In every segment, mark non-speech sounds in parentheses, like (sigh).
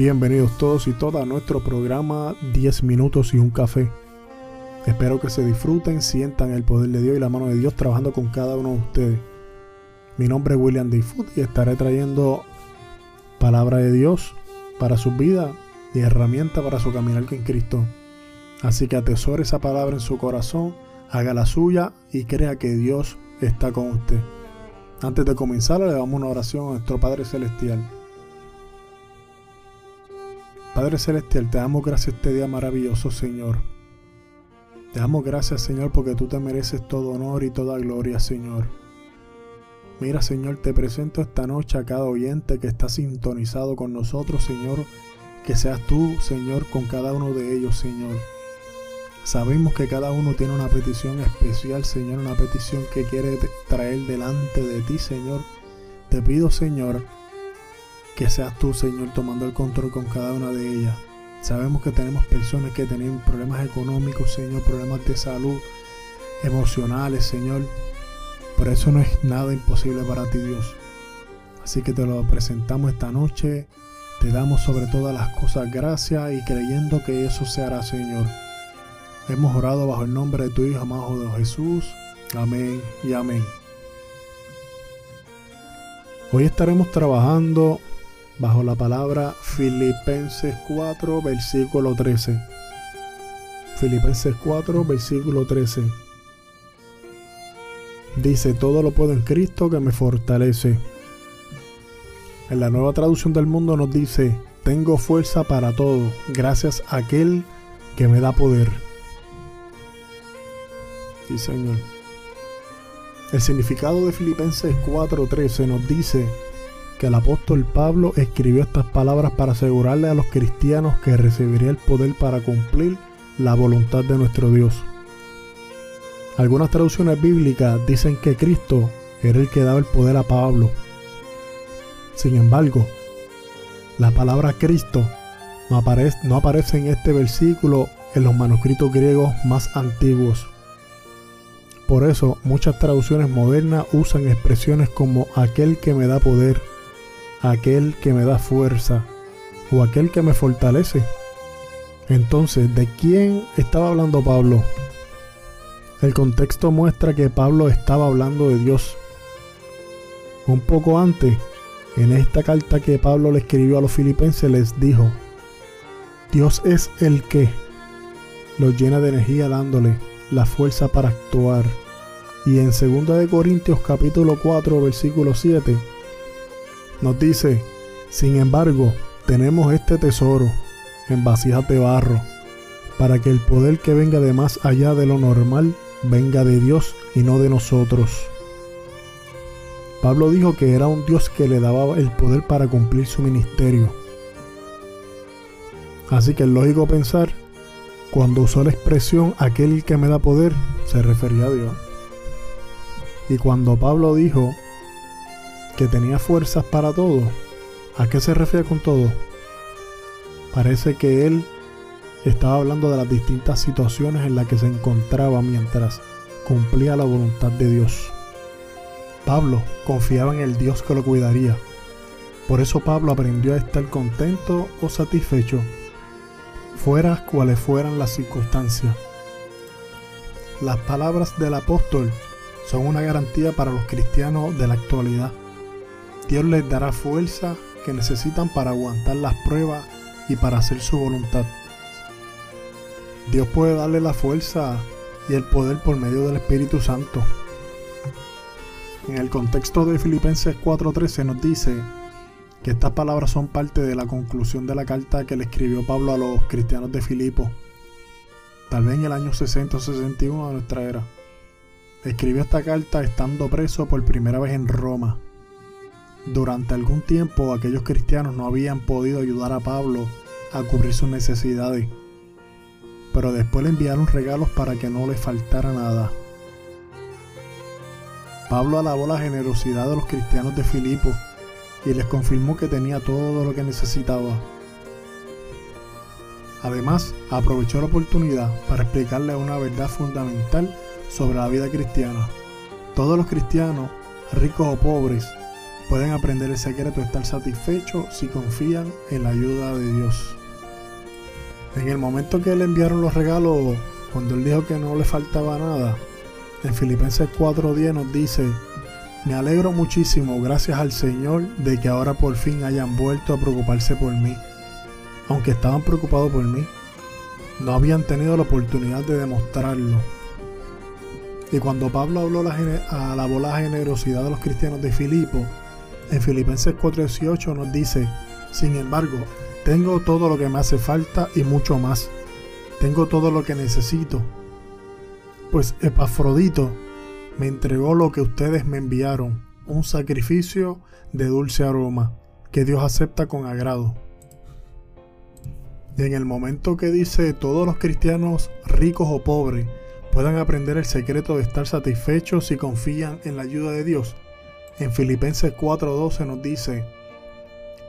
Bienvenidos todos y todas a nuestro programa 10 minutos y un café. Espero que se disfruten, sientan el poder de Dios y la mano de Dios trabajando con cada uno de ustedes. Mi nombre es William Food y estaré trayendo palabra de Dios para su vida y herramienta para su caminar con Cristo. Así que atesore esa palabra en su corazón, haga la suya y crea que Dios está con usted. Antes de comenzar, le damos una oración a nuestro Padre Celestial. Padre Celestial, te damos gracias este día maravilloso, Señor. Te damos gracias, Señor, porque tú te mereces todo honor y toda gloria, Señor. Mira, Señor, te presento esta noche a cada oyente que está sintonizado con nosotros, Señor. Que seas tú, Señor, con cada uno de ellos, Señor. Sabemos que cada uno tiene una petición especial, Señor, una petición que quiere traer delante de ti, Señor. Te pido, Señor, que seas tú, Señor, tomando el control con cada una de ellas. Sabemos que tenemos personas que tienen problemas económicos, Señor, problemas de salud, emocionales, Señor. Pero eso no es nada imposible para ti, Dios. Así que te lo presentamos esta noche. Te damos sobre todas las cosas gracias y creyendo que eso se hará, Señor. Hemos orado bajo el nombre de tu Hijo amado de Jesús. Amén y amén. Hoy estaremos trabajando bajo la palabra Filipenses 4, versículo 13. Filipenses 4, versículo 13. Dice, todo lo puedo en Cristo que me fortalece. En la nueva traducción del mundo nos dice, tengo fuerza para todo, gracias a aquel que me da poder. Sí, Señor. El significado de Filipenses 4:13 nos dice que el apóstol Pablo escribió estas palabras para asegurarle a los cristianos que recibiría el poder para cumplir la voluntad de nuestro Dios. Algunas traducciones bíblicas dicen que Cristo era el que daba el poder a Pablo. Sin embargo, la palabra Cristo no aparece, no aparece en este versículo en los manuscritos griegos más antiguos. Por eso muchas traducciones modernas usan expresiones como aquel que me da poder, aquel que me da fuerza o aquel que me fortalece. Entonces, ¿de quién estaba hablando Pablo? El contexto muestra que Pablo estaba hablando de Dios. Un poco antes, en esta carta que Pablo le escribió a los filipenses, les dijo, Dios es el que los llena de energía dándole la fuerza para actuar. Y en 2 Corintios capítulo 4 versículo 7 nos dice, sin embargo, tenemos este tesoro en vasijas de barro, para que el poder que venga de más allá de lo normal venga de Dios y no de nosotros. Pablo dijo que era un Dios que le daba el poder para cumplir su ministerio. Así que es lógico pensar, cuando usó la expresión aquel que me da poder, se refería a Dios. Y cuando Pablo dijo que tenía fuerzas para todo. ¿A qué se refiere con todo? Parece que él estaba hablando de las distintas situaciones en las que se encontraba mientras cumplía la voluntad de Dios. Pablo confiaba en el Dios que lo cuidaría. Por eso Pablo aprendió a estar contento o satisfecho, fuera cuales fueran las circunstancias. Las palabras del apóstol son una garantía para los cristianos de la actualidad. Dios les dará fuerza que necesitan para aguantar las pruebas y para hacer su voluntad. Dios puede darle la fuerza y el poder por medio del Espíritu Santo. En el contexto de Filipenses 4:13 nos dice que estas palabras son parte de la conclusión de la carta que le escribió Pablo a los cristianos de Filipo, tal vez en el año 60 61 de nuestra era. Escribió esta carta estando preso por primera vez en Roma durante algún tiempo aquellos cristianos no habían podido ayudar a Pablo a cubrir sus necesidades, pero después le enviaron regalos para que no le faltara nada. Pablo alabó la generosidad de los cristianos de Filipo y les confirmó que tenía todo lo que necesitaba. Además, aprovechó la oportunidad para explicarle una verdad fundamental sobre la vida cristiana. Todos los cristianos, ricos o pobres, pueden aprender el secreto de estar satisfechos si confían en la ayuda de Dios. En el momento que le enviaron los regalos, cuando él dijo que no le faltaba nada, en Filipenses 4:10 nos dice, me alegro muchísimo, gracias al Señor, de que ahora por fin hayan vuelto a preocuparse por mí. Aunque estaban preocupados por mí, no habían tenido la oportunidad de demostrarlo. Y cuando Pablo habló la bola generosidad de los cristianos de Filipo, en Filipenses 4:18 nos dice, sin embargo, tengo todo lo que me hace falta y mucho más. Tengo todo lo que necesito. Pues Epafrodito me entregó lo que ustedes me enviaron, un sacrificio de dulce aroma, que Dios acepta con agrado. Y en el momento que dice todos los cristianos ricos o pobres puedan aprender el secreto de estar satisfechos si confían en la ayuda de Dios, en Filipenses 4:12 nos dice,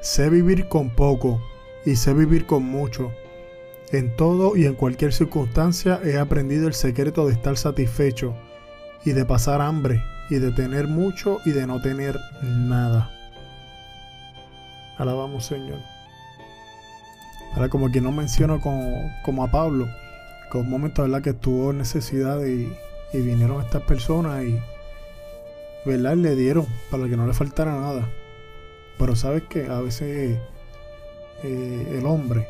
sé vivir con poco y sé vivir con mucho. En todo y en cualquier circunstancia he aprendido el secreto de estar satisfecho y de pasar hambre y de tener mucho y de no tener nada. Alabamos Señor. Ahora como que no menciono como, a Pablo, que un momento ¿verdad? que estuvo necesidad y vinieron estas personas y ¿verdad? le dieron para que no le faltara nada. Pero sabes que a veces eh, el hombre,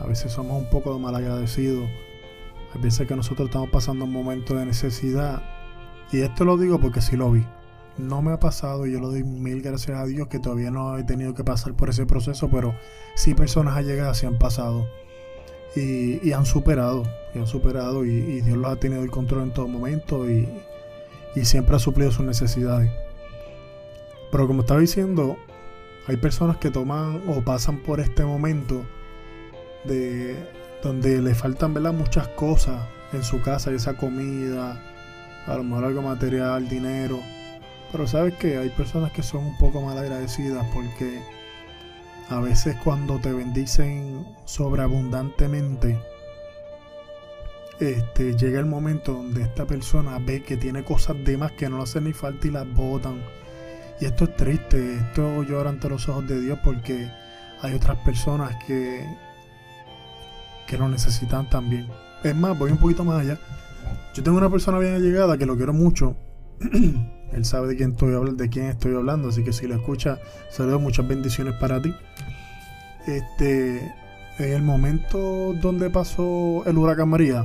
a veces somos un poco malagradecidos. A veces que nosotros estamos pasando un momento de necesidad y esto lo digo porque sí lo vi. No me ha pasado y yo lo doy mil gracias a Dios que todavía no he tenido que pasar por ese proceso, pero sí personas allegadas se han pasado y, han superado, y han superado y, Dios los ha tenido el control en todo momento y, y siempre ha suplido sus necesidades. Pero como estaba diciendo, hay personas que toman o pasan por este momento de donde le faltan ¿verdad? muchas cosas en su casa, esa comida, a lo mejor algo material, dinero. Pero sabes que hay personas que son un poco mal agradecidas porque a veces cuando te bendicen sobreabundantemente, este, llega el momento donde esta persona ve que tiene cosas de más que no le hacen ni falta y las botan. Y esto es triste, esto llora ante los ojos de Dios porque hay otras personas que, que lo necesitan también. Es más, voy un poquito más allá. Yo tengo una persona bien allegada que lo quiero mucho. (clears throat) Él sabe de quién estoy hablando, de quién estoy hablando, así que si lo escucha, saludos, muchas bendiciones para ti. Este, en el momento donde pasó el huracán María,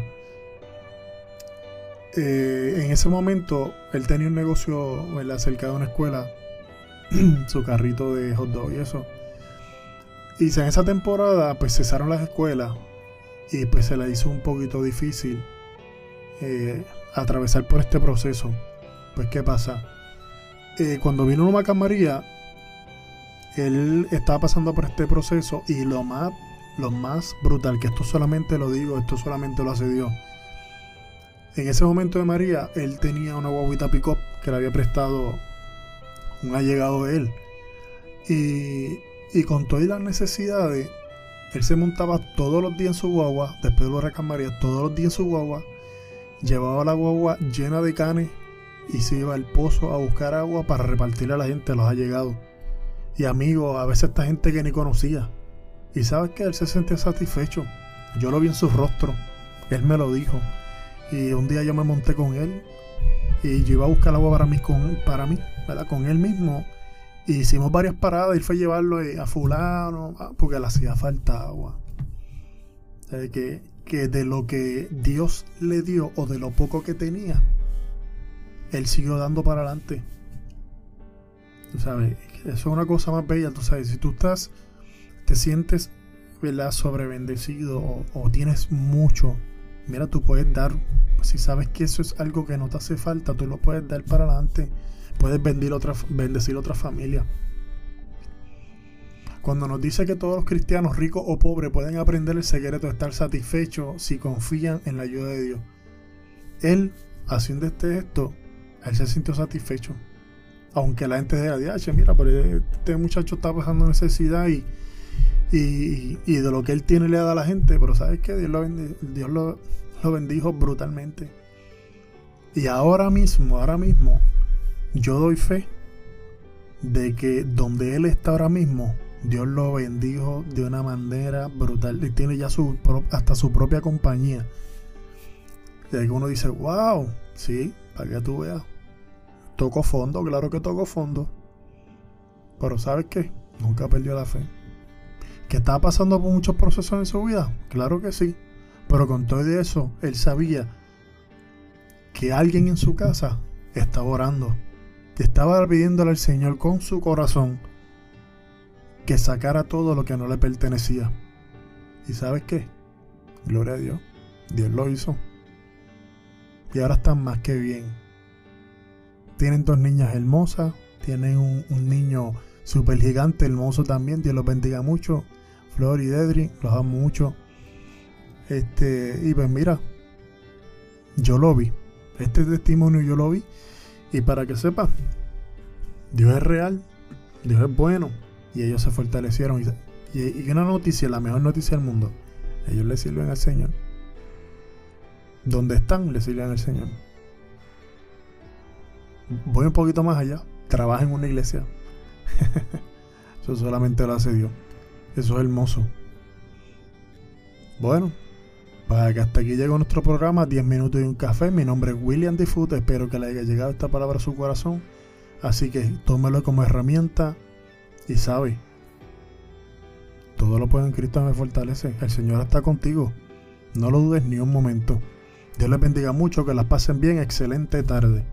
eh, en ese momento él tenía un negocio cerca de una escuela, (clears throat) su carrito de hot dog y eso. Y en esa temporada pues cesaron las escuelas y pues se le hizo un poquito difícil eh, atravesar por este proceso. Pues, ¿qué pasa? Eh, cuando vino Huracán María, él estaba pasando por este proceso y lo más, lo más brutal, que esto solamente lo digo, esto solamente lo hace Dios. En ese momento de María, él tenía una guaguita pick que le había prestado un allegado de él. Y, y con todas las necesidades, él se montaba todos los días en su guagua, después de Huracán María, todos los días en su guagua, llevaba la guagua llena de canes y se iba al pozo a buscar agua para repartirle a la gente, los allegados. Y amigos, a veces esta gente que ni conocía. Y sabes que él se sentía satisfecho. Yo lo vi en su rostro. Él me lo dijo. Y un día yo me monté con él y yo iba a buscar agua para mí, con, para mí ¿verdad? con él mismo. Y hicimos varias paradas y fue llevarlo a fulano, porque le hacía falta agua. que que de lo que Dios le dio o de lo poco que tenía, él siguió dando para adelante. Tú sabes, eso es una cosa más bella, tú sabes, si tú estás, te sientes, ¿verdad? Sobrebendecido o, o tienes mucho, mira, tú puedes dar, si sabes que eso es algo que no te hace falta, tú lo puedes dar para adelante, puedes bendecir otra, bendecir otra familia. Cuando nos dice que todos los cristianos, ricos o pobres, pueden aprender el secreto de estar satisfechos si confían en la ayuda de Dios. Él, haciendo este esto, él se sintió satisfecho. Aunque la gente diga, mira, pero este muchacho está pasando necesidad y, y, de lo que él tiene le da a la gente. Pero ¿sabes qué? Dios, lo, bendijo brutalmente. Y ahora mismo, ahora mismo, yo doy fe de que donde él está ahora mismo, Dios lo bendijo de una manera brutal. Y tiene ya su, hasta su propia compañía. Y ahí uno dice, wow, sí, para que tú veas. Toco fondo, claro que toco fondo. Pero ¿sabes qué? Nunca perdió la fe. ¿Que estaba pasando por muchos procesos en su vida? Claro que sí. Pero con todo eso, él sabía que alguien en su casa estaba orando. Estaba pidiéndole al Señor con su corazón que sacara todo lo que no le pertenecía. ¿Y sabes qué? Gloria a Dios. Dios lo hizo. Y ahora están más que bien. Tienen dos niñas hermosas. Tienen un, niño super gigante, hermoso también. Dios los bendiga mucho. Flor y Dedri, los amo mucho. Este, y pues mira, yo lo vi. Este testimonio yo lo vi. Y para que sepa, Dios es real, Dios es bueno. Y ellos se fortalecieron. Y, y, una noticia, la mejor noticia del mundo. Ellos le sirven al Señor. Donde están, le sirven al Señor. Voy un poquito más allá. Trabaja en una iglesia. (laughs) Eso solamente lo hace Dios. Eso es hermoso. Bueno, para que hasta aquí llegó nuestro programa, 10 minutos y un café. Mi nombre es William Diffut. Espero que le haya llegado esta palabra a su corazón. Así que tómelo como herramienta y sabe, todo lo puede en Cristo me fortalece. El Señor está contigo. No lo dudes ni un momento. Dios les bendiga mucho, que las pasen bien. Excelente tarde.